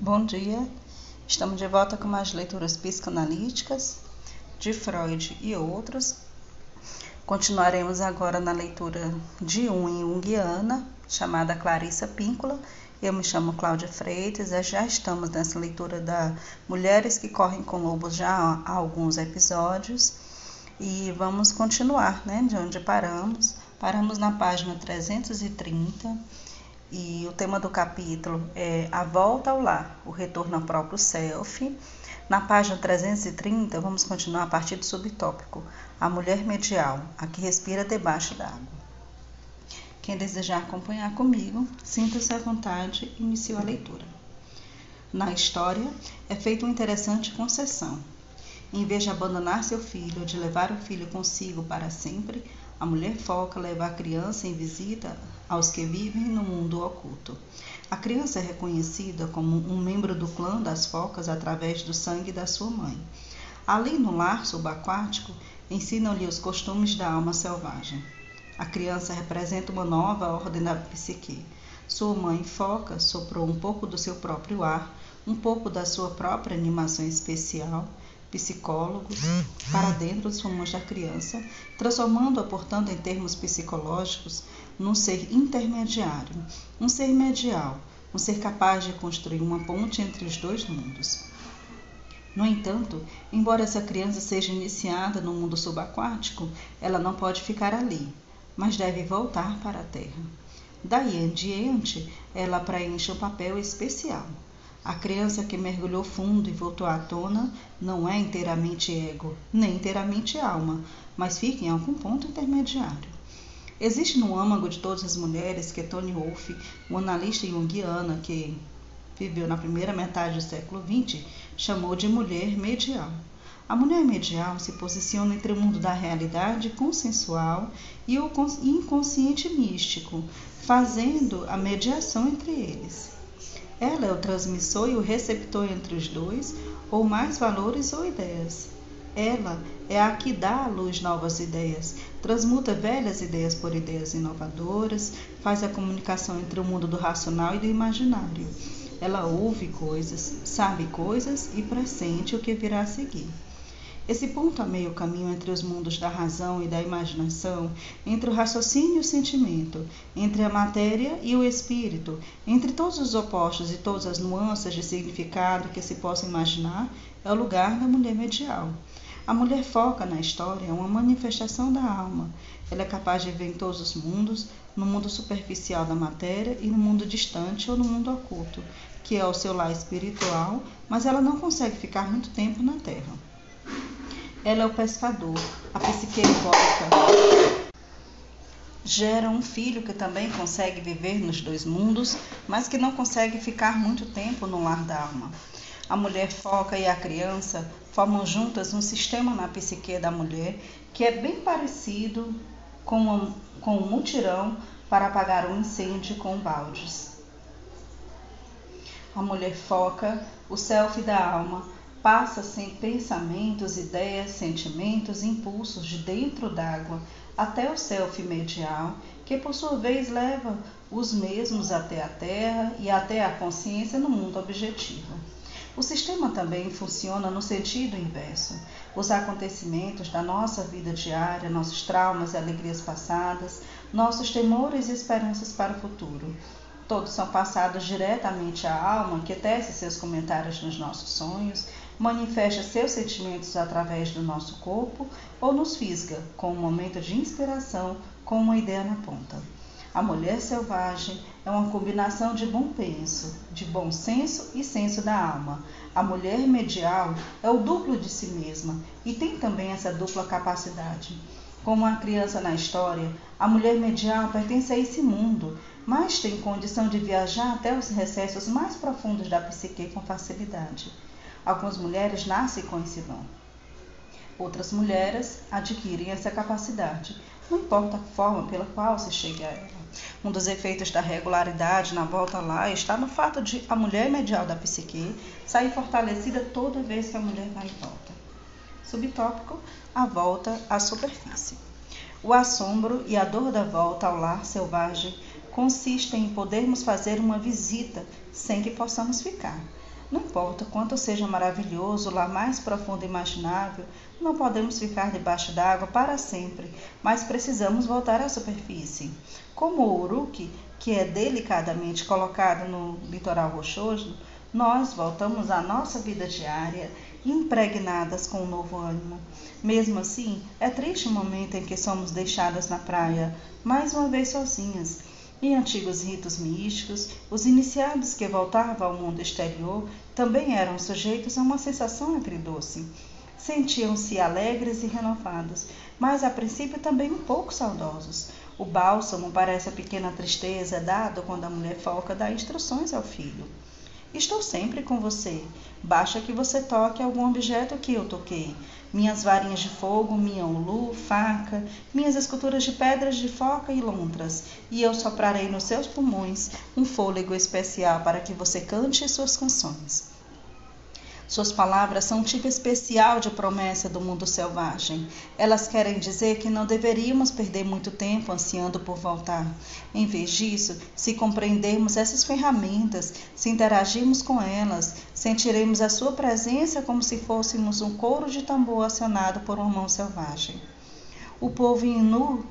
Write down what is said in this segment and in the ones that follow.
Bom dia, estamos de volta com mais leituras psicanalíticas de Freud e outros. Continuaremos agora na leitura de um Jungiana, chamada Clarissa Píncola. Eu me chamo Cláudia Freitas já estamos nessa leitura da Mulheres que Correm com Lobos já há alguns episódios. E vamos continuar né, de onde paramos. Paramos na página 330 e o tema do capítulo é A Volta ao Lar, o retorno ao próprio self. Na página 330, vamos continuar a partir do subtópico A Mulher Medial, a que respira debaixo d'água. Quem desejar acompanhar comigo, sinta-se à vontade e inicie a leitura. Na história, é feita uma interessante concessão. Em vez de abandonar seu filho ou de levar o filho consigo para sempre, a mulher foca leva a criança em visita aos que vivem no mundo oculto. A criança é reconhecida como um membro do clã das focas através do sangue da sua mãe. Ali no lar subaquático, ensinam-lhe os costumes da alma selvagem. A criança representa uma nova ordem da psique. Sua mãe foca soprou um pouco do seu próprio ar, um pouco da sua própria animação especial, psicólogos para dentro dos pulmões da criança, transformando-a, portanto, em termos psicológicos, num ser intermediário, um ser medial, um ser capaz de construir uma ponte entre os dois mundos. No entanto, embora essa criança seja iniciada no mundo subaquático, ela não pode ficar ali, mas deve voltar para a Terra. Daí em diante, ela preenche um papel especial a criança que mergulhou fundo e voltou à tona não é inteiramente ego, nem inteiramente alma, mas fica em algum ponto intermediário. Existe no âmago de todas as mulheres que Tony Wolff, um analista junguiana que viveu na primeira metade do século XX, chamou de mulher medial. A mulher medial se posiciona entre o mundo da realidade consensual e o inconsciente místico, fazendo a mediação entre eles. Ela é o transmissor e o receptor entre os dois, ou mais valores ou ideias. Ela é a que dá à luz novas ideias, transmuta velhas ideias por ideias inovadoras, faz a comunicação entre o mundo do racional e do imaginário. Ela ouve coisas, sabe coisas e pressente o que virá a seguir. Esse ponto a meio caminho entre os mundos da razão e da imaginação, entre o raciocínio e o sentimento, entre a matéria e o espírito, entre todos os opostos e todas as nuances de significado que se possa imaginar, é o lugar da mulher medial. A mulher foca na história é uma manifestação da alma. Ela é capaz de ver em todos os mundos, no mundo superficial da matéria e no mundo distante ou no mundo oculto, que é o seu lar espiritual, mas ela não consegue ficar muito tempo na Terra. Ela é o pescador, a psique embólica. Gera um filho que também consegue viver nos dois mundos, mas que não consegue ficar muito tempo no lar da alma. A mulher foca e a criança formam juntas um sistema na psique da mulher que é bem parecido com um, com um mutirão para apagar um incêndio com baldes. A mulher foca o self da alma passa sem pensamentos, ideias, sentimentos, impulsos de dentro d'água até o self medial, que por sua vez leva os mesmos até a Terra e até a consciência no mundo objetivo. O sistema também funciona no sentido inverso. Os acontecimentos da nossa vida diária, nossos traumas e alegrias passadas, nossos temores e esperanças para o futuro, todos são passados diretamente à alma, que tece seus comentários nos nossos sonhos, manifesta seus sentimentos através do nosso corpo ou nos fisga com um momento de inspiração com uma ideia na ponta. A mulher selvagem é uma combinação de bom penso, de bom senso e senso da alma. A mulher medial é o duplo de si mesma e tem também essa dupla capacidade. Como a criança na história, a mulher medial pertence a esse mundo, mas tem condição de viajar até os recessos mais profundos da psique com facilidade. Algumas mulheres nascem com esse dom. Outras mulheres adquirem essa capacidade, não importa a forma pela qual se chega a ela. Um dos efeitos da regularidade na volta lá está no fato de a mulher medial da psique sair fortalecida toda vez que a mulher vai e volta. Subtópico: a volta à superfície. O assombro e a dor da volta ao lar selvagem consistem em podermos fazer uma visita sem que possamos ficar Não importa quanto seja maravilhoso, lá mais profundo imaginável, não podemos ficar debaixo d'água para sempre, mas precisamos voltar à superfície. Como o uruque, que é delicadamente colocado no litoral rochoso, nós voltamos à nossa vida diária, impregnadas com um novo ânimo. Mesmo assim, é triste o momento em que somos deixadas na praia, mais uma vez sozinhas. Em antigos ritos místicos, os iniciados que voltavam ao mundo exterior também eram sujeitos a uma sensação agridoce. Sentiam-se alegres e renovados, mas a princípio também um pouco saudosos. O bálsamo parece a pequena tristeza dado quando a mulher foca dá instruções ao filho. Estou sempre com você. Basta que você toque algum objeto que eu toquei. Minhas varinhas de fogo, minha ulu, faca, minhas esculturas de pedras de foca e lontras, e eu soprarei nos seus pulmões um fôlego especial para que você cante suas canções. Suas palavras são um tipo especial de promessa do mundo selvagem. Elas querem dizer que não deveríamos perder muito tempo ansiando por voltar. Em vez disso, se compreendermos essas ferramentas, se interagirmos com elas, sentiremos a sua presença como se fôssemos um coro de tambor acionado por uma mão selvagem. O povo Inu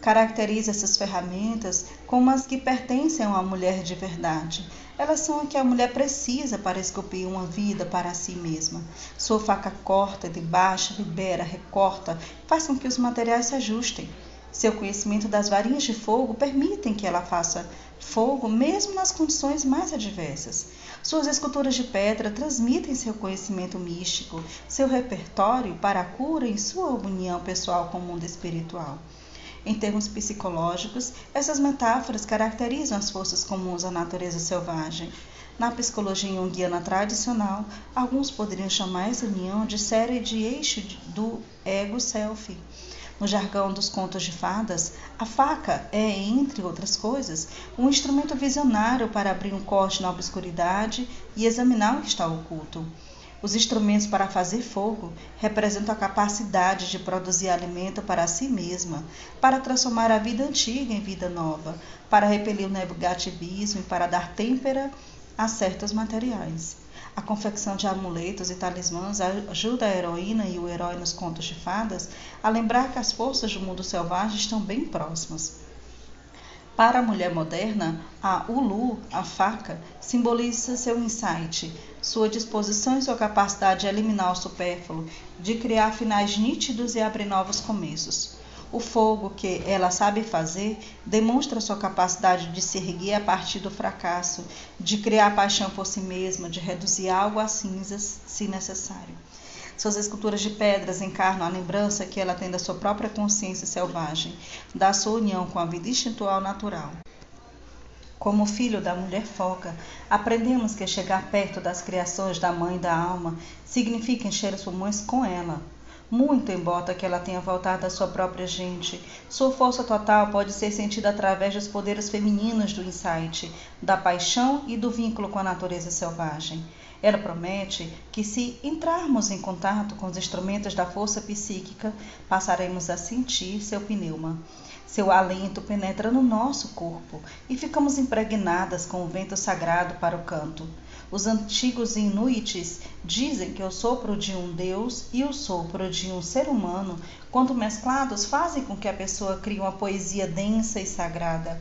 caracteriza essas ferramentas como as que pertencem uma mulher de verdade. Elas são o que a mulher precisa para esculpir uma vida para si mesma. Sua faca corta, debaixa, libera, recorta, faz com que os materiais se ajustem. Seu conhecimento das varinhas de fogo permitem que ela faça fogo mesmo nas condições mais adversas. Suas esculturas de pedra transmitem seu conhecimento místico, seu repertório para a cura em sua união pessoal com o mundo espiritual. Em termos psicológicos, essas metáforas caracterizam as forças comuns à natureza selvagem. Na psicologia junguiana tradicional, alguns poderiam chamar essa união de série de eixo do ego-self. No jargão dos contos de fadas, a faca é, entre outras coisas, um instrumento visionário para abrir um corte na obscuridade e examinar o que está oculto. Os instrumentos para fazer fogo representam a capacidade de produzir alimento para si mesma, para transformar a vida antiga em vida nova, para repelir o negativismo e para dar têmpera a certos materiais. A confecção de amuletos e talismãs ajuda a heroína e o herói nos contos de fadas a lembrar que as forças do mundo selvagem estão bem próximas. Para a mulher moderna, a ulu, a faca, simboliza seu insight, sua disposição e sua capacidade de eliminar o supérfluo, de criar finais nítidos e abrir novos começos. O fogo que ela sabe fazer demonstra sua capacidade de se erguer a partir do fracasso, de criar paixão por si mesma, de reduzir algo a cinzas, se necessário. Suas esculturas de pedras encarnam a lembrança que ela tem da sua própria consciência selvagem, da sua união com a vida instintual natural. Como filho da mulher foca, aprendemos que chegar perto das criações da mãe da alma significa encher os pulmões com ela. Muito embora que ela tenha voltado à sua própria gente, sua força total pode ser sentida através dos poderes femininos do insight, da paixão e do vínculo com a natureza selvagem. Ela promete que, se entrarmos em contato com os instrumentos da força psíquica, passaremos a sentir seu pneuma. Seu alento penetra no nosso corpo e ficamos impregnadas com o vento sagrado para o canto. Os antigos inuites dizem que o sopro de um deus e o sopro de um ser humano, quando mesclados, fazem com que a pessoa crie uma poesia densa e sagrada.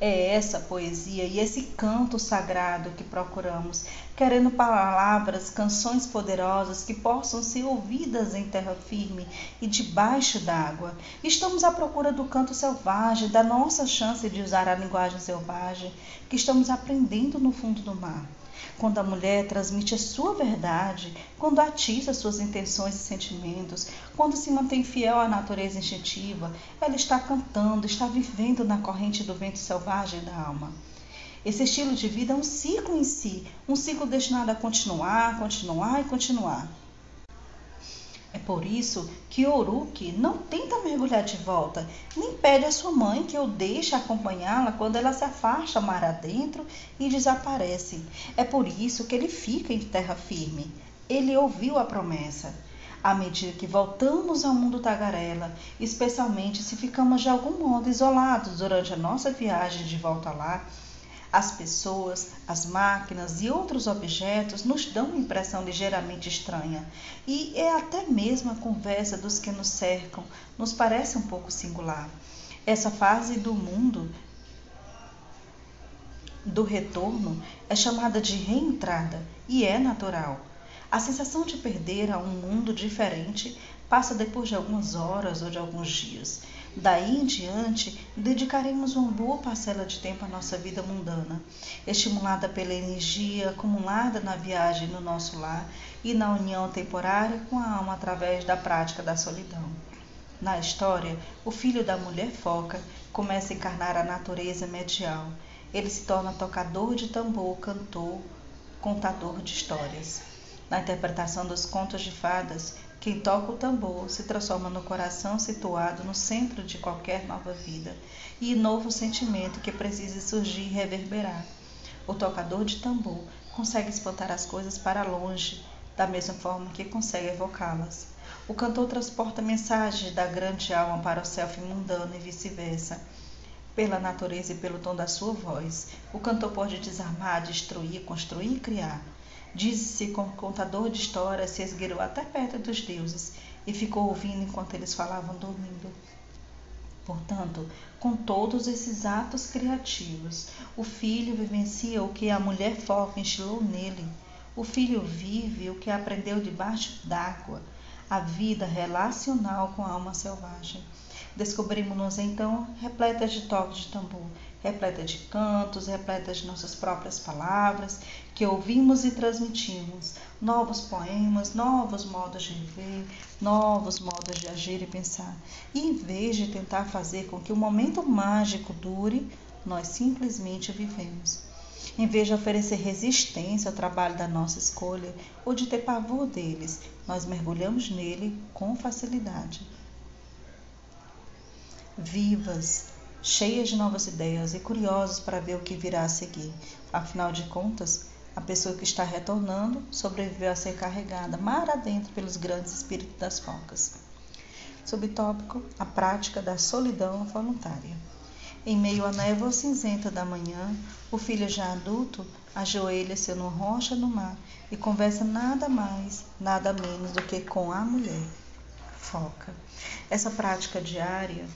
É essa poesia e esse canto sagrado que procuramos, querendo palavras, canções poderosas que possam ser ouvidas em terra firme e debaixo d'água. Estamos à procura do canto selvagem, da nossa chance de usar a linguagem selvagem que estamos aprendendo no fundo do mar. Quando a mulher transmite a sua verdade, quando atiça suas intenções e sentimentos, quando se mantém fiel à natureza instintiva, ela está cantando, está vivendo na corrente do vento selvagem da alma. Esse estilo de vida é um ciclo em si, um ciclo destinado a continuar, continuar e continuar. É por isso que Oruki não tenta mergulhar de volta, nem pede à sua mãe que o deixe acompanhá-la quando ela se afasta mar adentro e desaparece. É por isso que ele fica em terra firme. Ele ouviu a promessa. À medida que voltamos ao mundo tagarela, especialmente se ficamos de algum modo isolados durante a nossa viagem de volta lá, As pessoas, as máquinas e outros objetos nos dão uma impressão ligeiramente estranha, e é até mesmo a conversa dos que nos cercam nos parece um pouco singular. Essa fase do mundo do retorno é chamada de reentrada e é natural. A sensação de perder a um mundo diferente passa depois de algumas horas ou de alguns dias. Daí em diante, dedicaremos uma boa parcela de tempo à nossa vida mundana, estimulada pela energia acumulada na viagem no nosso lar e na união temporária com a alma através da prática da solidão. Na história, o filho da mulher foca começa a encarnar a natureza medial. Ele se torna tocador de tambor, cantor, contador de histórias. Na interpretação dos contos de fadas, quem toca o tambor se transforma no coração situado no centro de qualquer nova vida e novo sentimento que precisa surgir e reverberar. O tocador de tambor consegue espantar as coisas para longe, da mesma forma que consegue evocá-las. O cantor transporta mensagens da grande alma para o self mundano e vice-versa. Pela natureza e pelo tom da sua voz, o cantor pode desarmar, destruir, construir e criar. Diz-se que o contador de histórias se esgueirou até perto dos deuses e ficou ouvindo enquanto eles falavam dormindo. Portanto, com todos esses atos criativos, o filho vivencia o que a mulher fofa instilou nele. O filho vive o que aprendeu debaixo d'água, a vida relacional com a alma selvagem. Descobrimos-nos então repletas de toques de tambor, repleta de cantos, repleta de nossas próprias palavras, que ouvimos e transmitimos, novos poemas, novos modos de viver, novos modos de agir e pensar. E em vez de tentar fazer com que o momento mágico dure, nós simplesmente vivemos. Em vez de oferecer resistência ao trabalho da nossa escolha ou de ter pavor deles, nós mergulhamos nele com facilidade. Vivas, cheias de novas ideias e curiosos para ver o que virá a seguir. Afinal de contas, a pessoa que está retornando sobreviveu a ser carregada mar adentro pelos grandes espíritos das focas. Subtópico: a prática da solidão voluntária. Em meio à névoa cinzenta da manhã, o filho já adulto ajoelha-se numa rocha no mar e conversa nada mais, nada menos do que com a mulher. Foca. Essa prática diária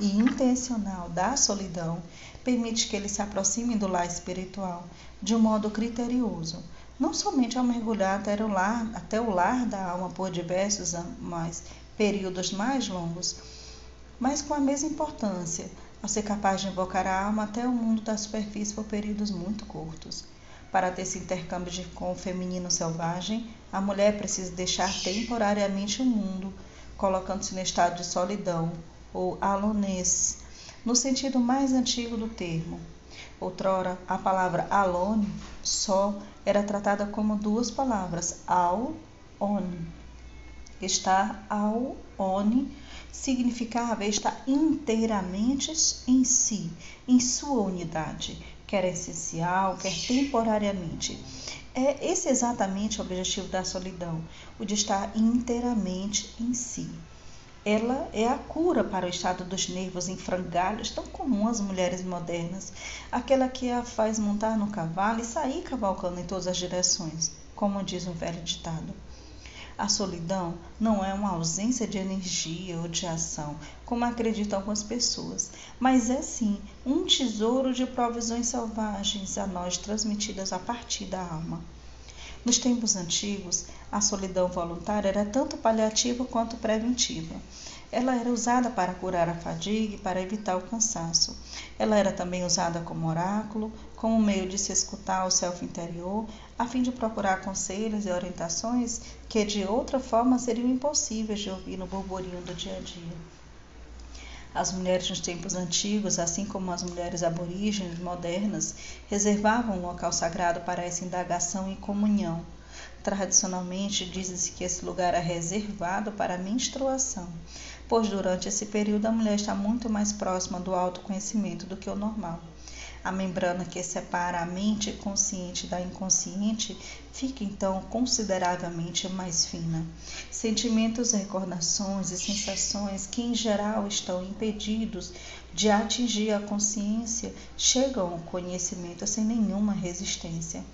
e intencional da solidão permite que ele se aproxime do lar espiritual de um modo criterioso, não somente ao mergulhar até o lar, até o lar da alma por diversos mais períodos mais longos, mas com a mesma importância, ao ser capaz de invocar a alma até o mundo da superfície por períodos muito curtos. Para ter esse intercâmbio com o feminino selvagem, a mulher precisa deixar temporariamente o mundo, colocando-se no estado de solidão, ou alonês, no sentido mais antigo do termo. Outrora, a palavra alone, só, era tratada como duas palavras, ao, on. Estar ao, one, significava estar inteiramente em si, em sua unidade, quer essencial, quer temporariamente. É esse exatamente o objetivo da solidão, o de estar inteiramente em si. Ela é a cura para o estado dos nervos em frangalhos tão comum às mulheres modernas, aquela que a faz montar no cavalo e sair cavalcando em todas as direções, como diz um velho ditado. A solidão não é uma ausência de energia ou de ação, como acreditam algumas pessoas, mas é sim um tesouro de provisões selvagens a nós transmitidas a partir da alma. Nos tempos antigos, a solidão voluntária era tanto paliativa quanto preventiva. Ela era usada para curar a fadiga e para evitar o cansaço. Ela era também usada como oráculo, como meio de se escutar ao self interior, a fim de procurar conselhos e orientações que de outra forma seriam impossíveis de ouvir no burburinho do dia a dia. As mulheres nos tempos antigos, assim como as mulheres aborígenes modernas, reservavam um local sagrado para essa indagação e comunhão. Tradicionalmente, diz-se que esse lugar é reservado para a menstruação, pois durante esse período a mulher está muito mais próxima do autoconhecimento do que o normal. A membrana que separa a mente consciente da inconsciente fica então consideravelmente mais fina. Sentimentos, recordações e sensações que em geral estão impedidos de atingir a consciência chegam ao conhecimento sem nenhuma resistência.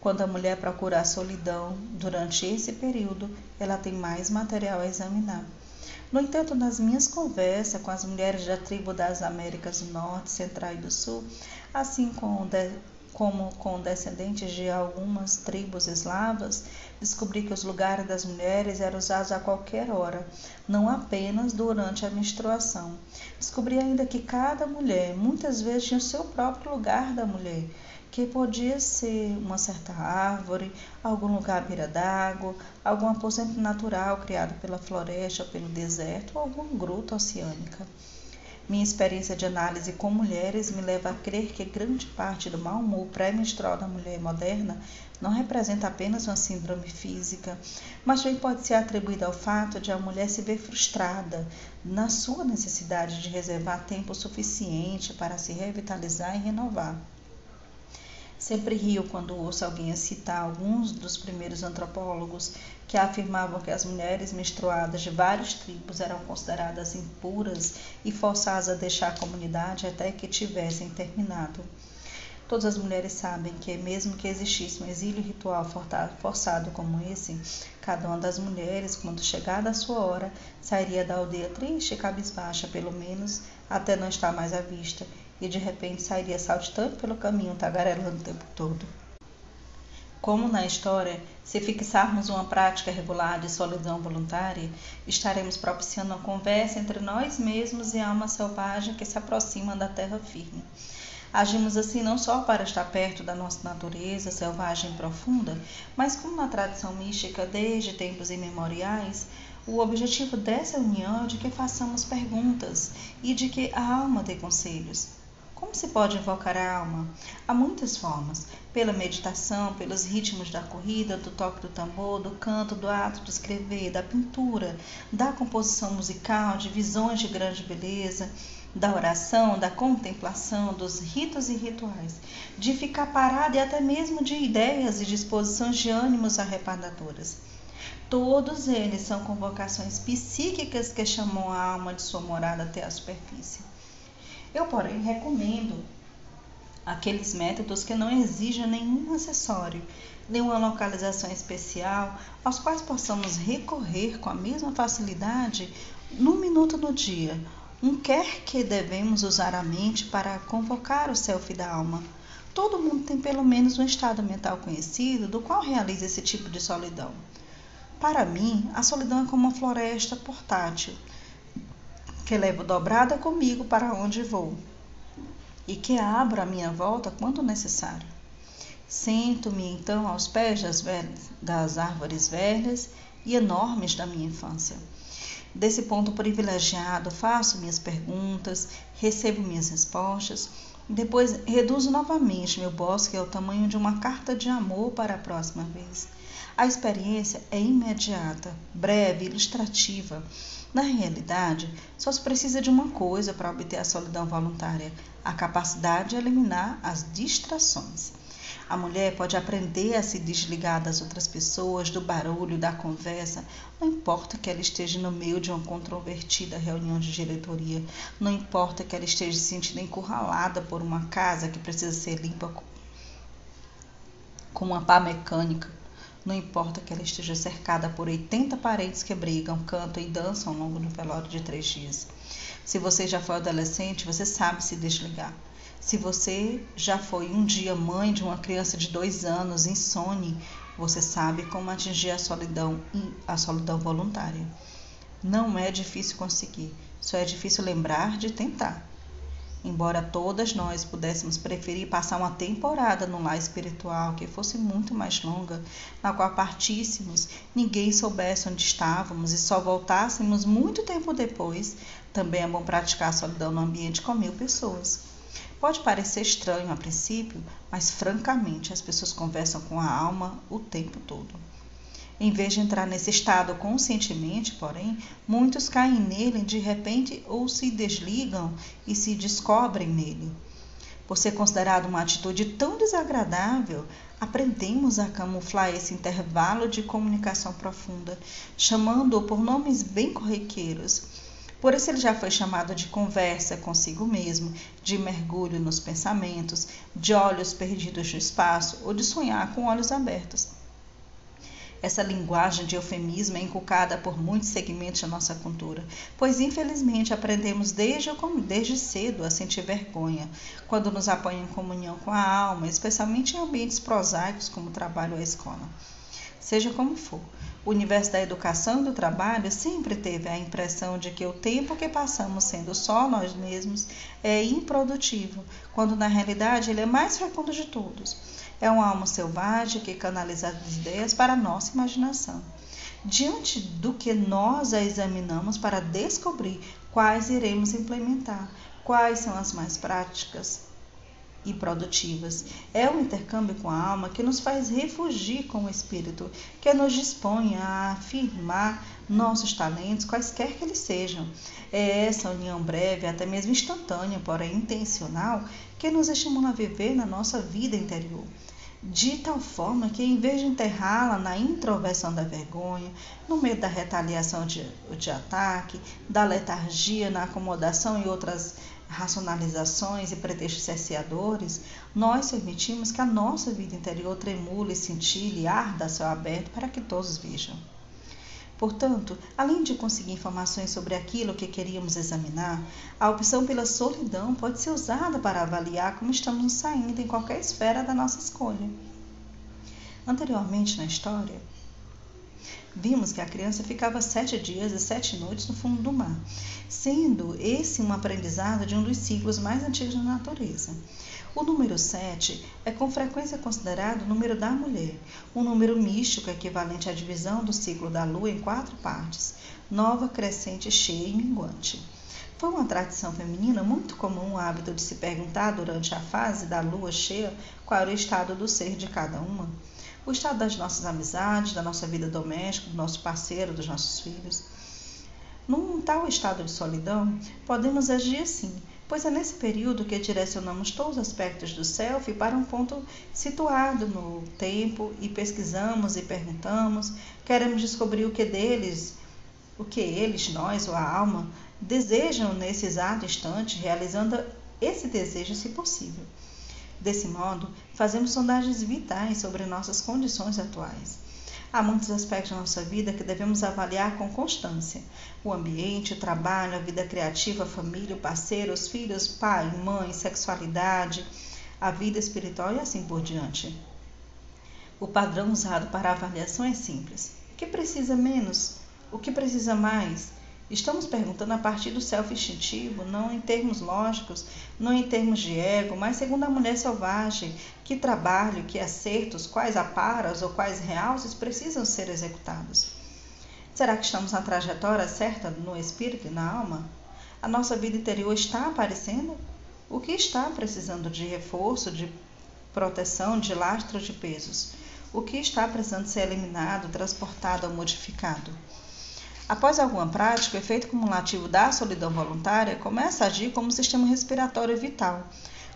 Quando a mulher procura a solidão durante esse período, ela tem mais material a examinar. No entanto, nas minhas conversas com as mulheres da tribo das Américas do Norte, Central e do Sul, assim como, como com descendentes de algumas tribos eslavas, descobri que os lugares das mulheres eram usados a qualquer hora, não apenas durante a menstruação. Descobri ainda que cada mulher muitas vezes tinha o seu próprio lugar da mulher que podia ser uma certa árvore, algum lugar à beira d'água, algum aposento natural criado pela floresta ou pelo deserto, ou alguma gruta oceânica. Minha experiência de análise com mulheres me leva a crer que grande parte do mau humor pré-menstrual da mulher moderna não representa apenas uma síndrome física, mas também pode ser atribuída ao fato de a mulher se ver frustrada na sua necessidade de reservar tempo suficiente para se revitalizar e renovar. Sempre rio quando ouço alguém citar alguns dos primeiros antropólogos que afirmavam que as mulheres menstruadas de várias tribos eram consideradas impuras e forçadas a deixar a comunidade até que tivessem terminado. Todas as mulheres sabem que, mesmo que existisse um exílio ritual forçado como esse, cada uma das mulheres, quando chegada a sua hora, sairia da aldeia triste e cabisbaixa, pelo menos até não estar mais à vista, e de repente sairia saltitando pelo caminho, tagarelando o tempo todo. Como na história, se fixarmos uma prática regular de solidão voluntária, estaremos propiciando uma conversa entre nós mesmos e a alma selvagem que se aproxima da terra firme. Agimos assim não só para estar perto da nossa natureza selvagem e profunda, mas como na tradição mística desde tempos imemoriais, o objetivo dessa união é de que façamos perguntas e de que a alma dê conselhos. Como se pode invocar a alma? Há muitas formas: pela meditação, pelos ritmos da corrida, do toque do tambor, do canto, do ato de escrever, da pintura, da composição musical, de visões de grande beleza, da oração, da contemplação, dos ritos e rituais, de ficar parado e até mesmo de ideias e disposições de ânimos arrebatadoras. Todos eles são convocações psíquicas que chamam a alma de sua morada até a superfície. Eu, porém, recomendo aqueles métodos que não exijam nenhum acessório, nenhuma localização especial, aos quais possamos recorrer com a mesma facilidade num minuto no dia. Um quer que devemos usar a mente para convocar o self da alma. Todo mundo tem pelo menos um estado mental conhecido do qual realiza esse tipo de solidão. Para mim, a solidão é como uma floresta portátil que levo dobrada comigo para onde vou, e que abro à minha volta quando necessário. Sento-me então aos pés das, velhas, das árvores velhas e enormes da minha infância. Desse ponto privilegiado, faço minhas perguntas, recebo minhas respostas, depois reduzo novamente meu bosque ao tamanho de uma carta de amor para a próxima vez. A experiência é imediata, breve, ilustrativa na realidade, só se precisa de uma coisa para obter a solidão voluntária: a capacidade de eliminar as distrações. A mulher pode aprender a se desligar das outras pessoas, do barulho, da conversa. Não importa que ela esteja no meio de uma controvertida reunião de diretoria. Não importa que ela esteja se sentindo encurralada por uma casa que precisa ser limpa com uma pá mecânica. Não importa que ela esteja cercada por 80 parentes que brigam, cantam e dançam ao longo do velório de três dias. Se você já foi adolescente, você sabe se desligar. Se você já foi um dia mãe de uma criança de dois anos, insone, você sabe como atingir a solidão e a solidão voluntária. Não é difícil conseguir, só é difícil lembrar de tentar. Embora todas nós pudéssemos preferir passar uma temporada no lar espiritual que fosse muito mais longa, na qual partíssemos, ninguém soubesse onde estávamos e só voltássemos muito tempo depois, também é bom praticar a solidão no ambiente com mil pessoas. Pode parecer estranho a princípio, mas francamente as pessoas conversam com a alma o tempo todo. Em vez de entrar nesse estado conscientemente, porém, muitos caem nele de repente ou se desligam e se descobrem nele. Por ser considerado uma atitude tão desagradável, aprendemos a camuflar esse intervalo de comunicação profunda, chamando-o por nomes bem corriqueiros. Por isso ele já foi chamado de conversa consigo mesmo, de mergulho nos pensamentos, de olhos perdidos no espaço ou de sonhar com olhos abertos. Essa linguagem de eufemismo é inculcada por muitos segmentos da nossa cultura, pois infelizmente aprendemos desde, desde cedo a sentir vergonha quando nos apoiam em comunhão com a alma, especialmente em ambientes prosaicos como o trabalho ou a escola. Seja como for, o universo da educação e do trabalho sempre teve a impressão de que o tempo que passamos sendo só nós mesmos é improdutivo, quando na realidade ele é mais fecundo de todos. É uma alma selvagem que canaliza as ideias para a nossa imaginação. Diante do que nós a examinamos para descobrir quais iremos implementar, quais são as mais práticas e produtivas. É o intercâmbio com a alma que nos faz refugir com o espírito, que nos dispõe a afirmar nossos talentos, quaisquer que eles sejam. É essa união breve, até mesmo instantânea, porém intencional, que nos estimula a viver na nossa vida interior de tal forma que, em vez de enterrá-la na introversão da vergonha, no meio da retaliação de, de ataque, da letargia, na acomodação e outras racionalizações e pretextos cerceadores, nós permitimos que a nossa vida interior tremule, cintile, arda a céu aberto para que todos vejam. Portanto, além de conseguir informações sobre aquilo que queríamos examinar, a opção pela solidão pode ser usada para avaliar como estamos nos saindo em qualquer esfera da nossa escolha. Anteriormente na história, vimos que a criança ficava sete dias e sete noites no fundo do mar, sendo esse um aprendizado de um dos ciclos mais antigos da natureza. O número 7 é com frequência considerado o número da mulher, um número místico equivalente à divisão do ciclo da lua em quatro partes, nova, crescente, cheia e minguante. Foi uma tradição feminina muito comum o hábito de se perguntar durante a fase da lua cheia qual era o estado do ser de cada uma. O estado das nossas amizades, da nossa vida doméstica, do nosso parceiro, dos nossos filhos. Num tal estado de solidão, podemos agir assim, pois é nesse período que direcionamos todos os aspectos do self para um ponto situado no tempo e pesquisamos e perguntamos, queremos descobrir o que deles, o que eles, nós ou a alma, desejam nesse exato instante, realizando esse desejo se possível. Desse modo, fazemos sondagens vitais sobre nossas condições atuais Há muitos aspectos da nossa vida que devemos avaliar com constância: o ambiente, o trabalho, a vida criativa, a família, o parceiro, os filhos, pai, mãe, sexualidade, a vida espiritual e assim por diante. O padrão usado para a avaliação é simples: o que precisa menos? O que precisa mais? Estamos perguntando a partir do self instintivo, não em termos lógicos, não em termos de ego, mas segundo a mulher selvagem, que trabalho, que acertos, quais aparas ou quais realces precisam ser executados. Será que estamos na trajetória certa no espírito e na alma? A nossa vida interior está aparecendo? O que está precisando de reforço, de proteção, de lastro de pesos? O que está precisando ser eliminado, transportado ou modificado? Após alguma prática, o efeito cumulativo da solidão voluntária começa a agir como um sistema respiratório vital,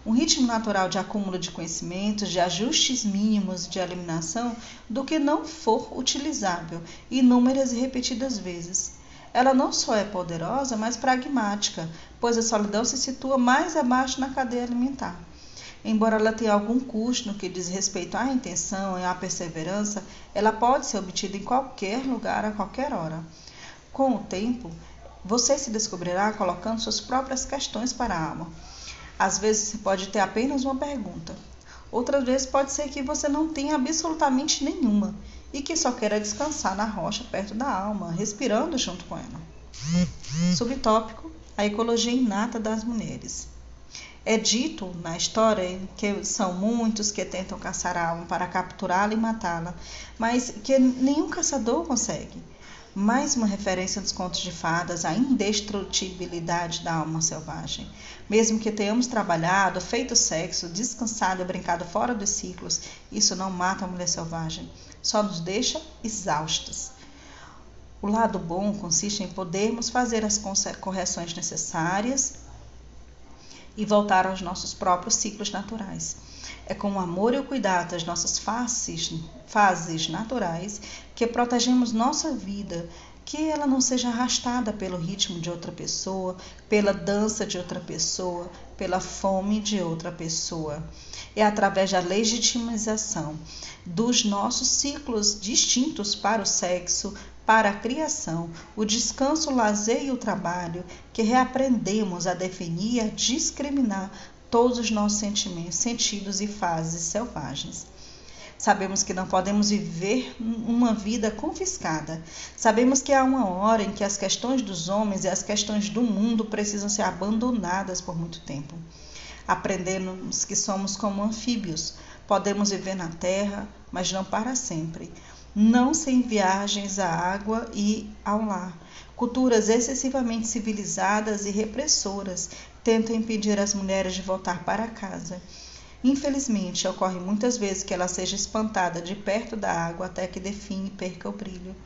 um ritmo natural de acúmulo de conhecimentos, de ajustes mínimos de eliminação do que não for utilizável, inúmeras e repetidas vezes. Ela não só é poderosa, mas pragmática, pois a solidão se situa mais abaixo na cadeia alimentar. Embora ela tenha algum custo no que diz respeito à intenção e à perseverança, ela pode ser obtida em qualquer lugar, a qualquer hora. Com o tempo, você se descobrirá colocando suas próprias questões para a alma. Às vezes pode ter apenas uma pergunta. Outras vezes pode ser que você não tenha absolutamente nenhuma e que só queira descansar na rocha perto da alma, respirando junto com ela. Subtópico: A ecologia inata das mulheres. É dito na história que são muitos que tentam caçar a alma para capturá-la e matá-la, mas que nenhum caçador consegue mais uma referência dos contos de fadas à indestrutibilidade da alma selvagem. Mesmo que tenhamos trabalhado, feito sexo, descansado e brincado fora dos ciclos, isso não mata a mulher selvagem, só nos deixa exaustos. O lado bom consiste em podermos fazer as correções necessárias e voltar aos nossos próprios ciclos naturais. É com o amor e o cuidado das nossas faces, fases naturais que protegemos nossa vida, que ela não seja arrastada pelo ritmo de outra pessoa, pela dança de outra pessoa, pela fome de outra pessoa. É através da legitimização dos nossos ciclos distintos para o sexo, para a criação, o descanso, o lazer e o trabalho que reaprendemos a definir e a discriminar todos os nossos sentimentos, sentidos e fases selvagens. Sabemos que não podemos viver uma vida confiscada. Sabemos que há uma hora em que as questões dos homens e as questões do mundo precisam ser abandonadas por muito tempo. Aprendemos que somos como anfíbios. Podemos viver na terra, mas não para sempre. Não sem viagens à água e ao lar. Culturas excessivamente civilizadas e repressoras tentam impedir as mulheres de voltar para casa. Infelizmente, ocorre muitas vezes que ela seja espantada de perto da água até que define e perca o brilho.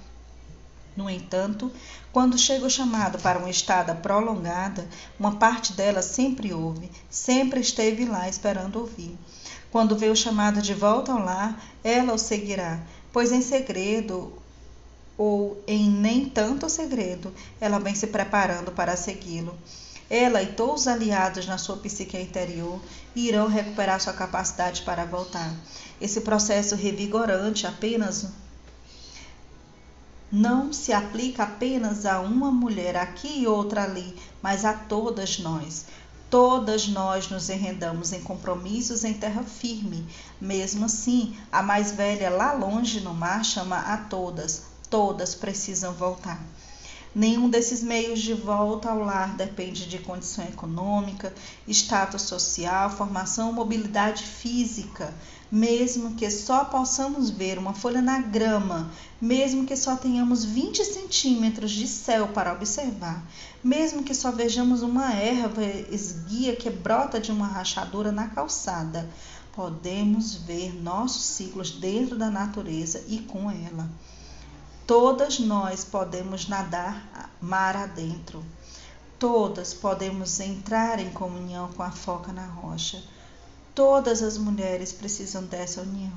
No entanto, quando chega o chamado para uma estada prolongada, uma parte dela sempre ouve, sempre esteve lá esperando ouvir. Quando vê o chamado de volta ao lar, ela o seguirá, pois em segredo ou em nem tanto segredo, ela vem se preparando para segui-lo. Ela e todos os aliados na sua psique interior irão recuperar sua capacidade para voltar. Esse processo revigorante apenas não se aplica apenas a uma mulher aqui e outra ali, mas a todas nós. Todas nós nos enredamos em compromissos em terra firme. Mesmo assim, a mais velha lá longe no mar chama a todas. Todas precisam voltar. Nenhum desses meios de volta ao lar depende de condição econômica, status social, formação ou mobilidade física. Mesmo que só possamos ver uma folha na grama, mesmo que só tenhamos 20 centímetros de céu para observar, mesmo que só vejamos uma erva esguia que brota de uma rachadura na calçada, podemos ver nossos ciclos dentro da natureza e com ela. Todas nós podemos nadar mar adentro. Todas podemos entrar em comunhão com a foca na rocha. Todas as mulheres precisam dessa união.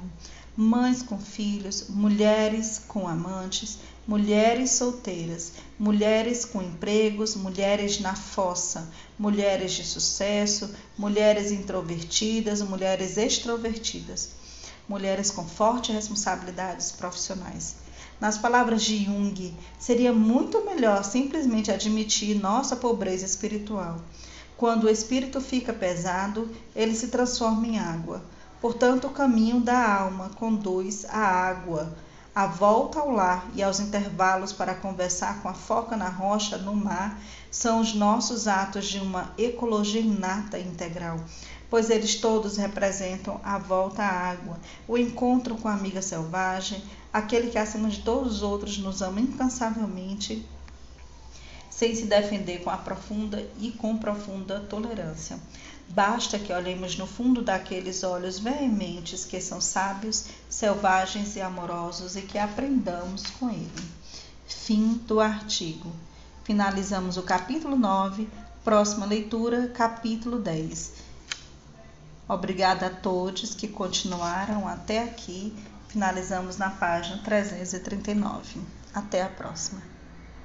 Mães com filhos, mulheres com amantes, mulheres solteiras, mulheres com empregos, mulheres na fossa, mulheres de sucesso, mulheres introvertidas, mulheres extrovertidas, mulheres com fortes responsabilidades profissionais. Nas palavras de Jung, seria muito melhor simplesmente admitir nossa pobreza espiritual. Quando o espírito fica pesado, ele se transforma em água. Portanto, o caminho da alma conduz à água, a volta ao lar e aos intervalos para conversar com a foca na rocha no mar são os nossos atos de uma ecologia inata integral, pois eles todos representam a volta à água, o encontro com a amiga selvagem, aquele que acima de todos os outros nos ama incansavelmente, sem se defender com a profunda e com profunda tolerância. Basta que olhemos no fundo daqueles olhos veementes que são sábios, selvagens e amorosos e que aprendamos com ele. Fim do artigo. Finalizamos o capítulo 9, próxima leitura, capítulo 10. Obrigada a todos que continuaram até aqui Finalizamos na página 339. Até a próxima.